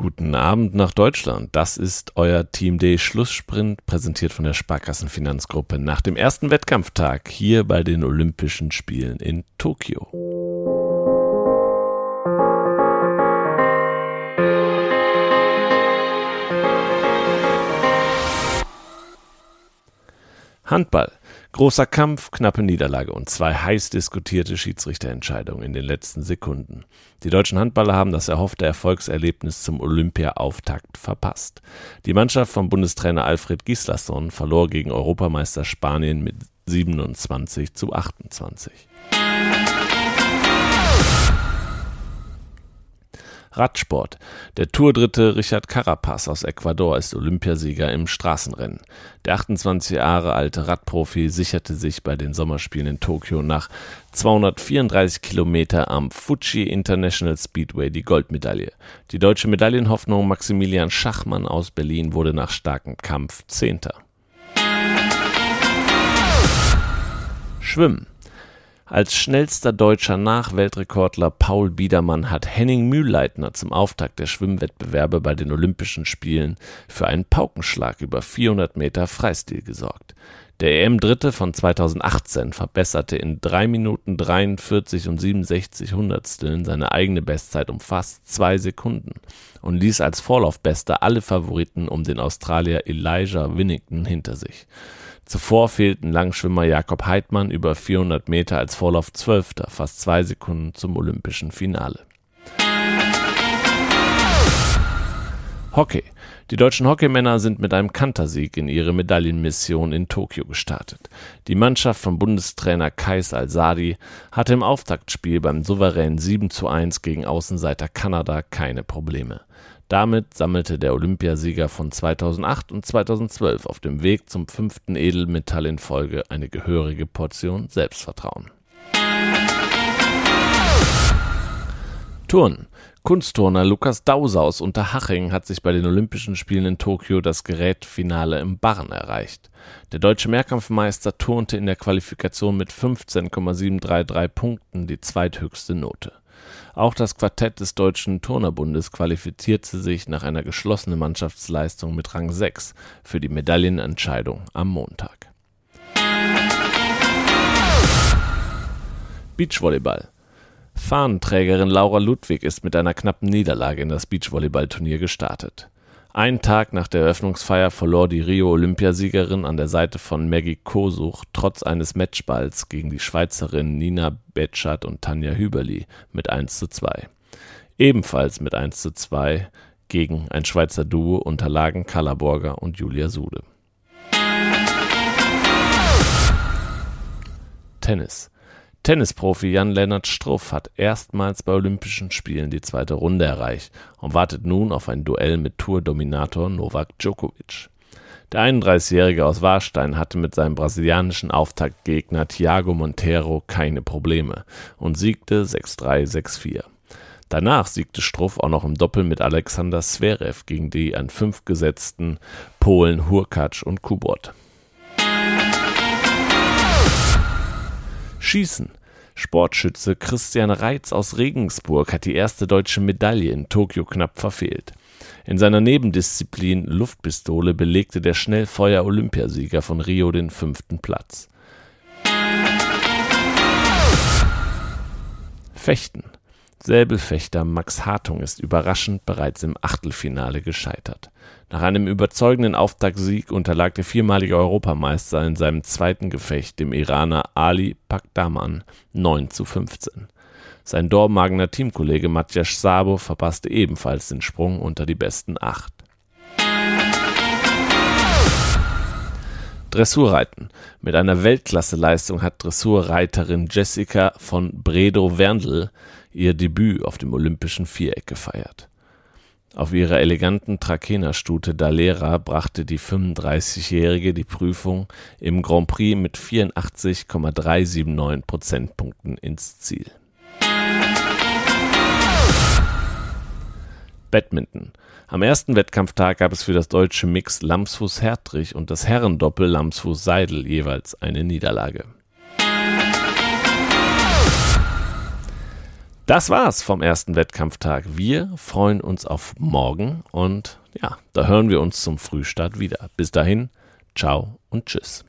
Guten Abend nach Deutschland. Das ist euer Team D Schlusssprint, präsentiert von der Sparkassenfinanzgruppe nach dem ersten Wettkampftag hier bei den Olympischen Spielen in Tokio. Handball. Großer Kampf, knappe Niederlage und zwei heiß diskutierte Schiedsrichterentscheidungen in den letzten Sekunden. Die deutschen Handballer haben das erhoffte Erfolgserlebnis zum Olympia-Auftakt verpasst. Die Mannschaft von Bundestrainer Alfred Gislason verlor gegen Europameister Spanien mit 27 zu 28. Radsport. Der Tourdritte Richard Carapaz aus Ecuador ist Olympiasieger im Straßenrennen. Der 28 Jahre alte Radprofi sicherte sich bei den Sommerspielen in Tokio nach 234 Kilometer am Fuji International Speedway die Goldmedaille. Die deutsche Medaillenhoffnung Maximilian Schachmann aus Berlin wurde nach starkem Kampf Zehnter. Schwimmen. Als schnellster deutscher Nachweltrekordler Paul Biedermann hat Henning Mühlleitner zum Auftakt der Schwimmwettbewerbe bei den Olympischen Spielen für einen Paukenschlag über 400 Meter Freistil gesorgt. Der EM-Dritte von 2018 verbesserte in 3 Minuten 43 und 67 Hundertsteln seine eigene Bestzeit um fast zwei Sekunden und ließ als Vorlaufbester alle Favoriten um den Australier Elijah Winnington hinter sich. Zuvor fehlten Langschwimmer Jakob Heidmann über 400 Meter als Vorlauf Zwölfter, fast zwei Sekunden zum olympischen Finale. Hockey. Die deutschen Hockeymänner sind mit einem Kantersieg in ihre Medaillenmission in Tokio gestartet. Die Mannschaft von Bundestrainer Kais Al-Sadi hatte im Auftaktspiel beim souveränen 7 zu 1 gegen Außenseiter Kanada keine Probleme. Damit sammelte der Olympiasieger von 2008 und 2012 auf dem Weg zum fünften Edelmetall in Folge eine gehörige Portion Selbstvertrauen. Turnen. Kunstturner Lukas Dauser aus Unterhaching hat sich bei den Olympischen Spielen in Tokio das Gerätfinale im Barren erreicht. Der deutsche Mehrkampfmeister turnte in der Qualifikation mit 15,733 Punkten die zweithöchste Note. Auch das Quartett des Deutschen Turnerbundes qualifizierte sich nach einer geschlossenen Mannschaftsleistung mit Rang 6 für die Medaillenentscheidung am Montag. Beachvolleyball Fahnenträgerin Laura Ludwig ist mit einer knappen Niederlage in das Beachvolleyballturnier gestartet. Einen Tag nach der Eröffnungsfeier verlor die Rio-Olympiasiegerin an der Seite von Maggie Kosuch trotz eines Matchballs gegen die Schweizerinnen Nina Betschat und Tanja Hüberli mit 1 zu 2. Ebenfalls mit 1 zu 2 gegen ein Schweizer Duo unterlagen Carla Borger und Julia Sude. Tennis Tennisprofi Jan-Lennart Struff hat erstmals bei Olympischen Spielen die zweite Runde erreicht und wartet nun auf ein Duell mit Tour-Dominator Novak Djokovic. Der 31-Jährige aus Warstein hatte mit seinem brasilianischen Auftaktgegner Thiago Monteiro keine Probleme und siegte 6-3, 6-4. Danach siegte Struff auch noch im Doppel mit Alexander Zverev gegen die an fünf gesetzten Polen Hurkacz und Kubot. Schießen. Sportschütze Christian Reitz aus Regensburg hat die erste deutsche Medaille in Tokio knapp verfehlt. In seiner Nebendisziplin Luftpistole belegte der Schnellfeuer-Olympiasieger von Rio den fünften Platz. Fechten. Säbelfechter Max Hartung ist überraschend bereits im Achtelfinale gescheitert. Nach einem überzeugenden Auftaktsieg unterlag der viermalige Europameister in seinem zweiten Gefecht dem Iraner Ali Pakdaman 9 zu 15. Sein Dormagener Teamkollege Matjasch Sabo verpasste ebenfalls den Sprung unter die besten acht. Dressurreiten. Mit einer Weltklasseleistung hat Dressurreiterin Jessica von Bredow-Werndl ihr Debüt auf dem Olympischen Viereck gefeiert. Auf ihrer eleganten Trakehnerstute Dalera brachte die 35-Jährige die Prüfung im Grand Prix mit 84,379 Prozentpunkten ins Ziel. Badminton. Am ersten Wettkampftag gab es für das deutsche Mix Lamsfuß-Hertrich und das Herrendoppel Lamsfuß-Seidel jeweils eine Niederlage Das war's vom ersten Wettkampftag. Wir freuen uns auf morgen und ja, da hören wir uns zum Frühstart wieder. Bis dahin, ciao und tschüss.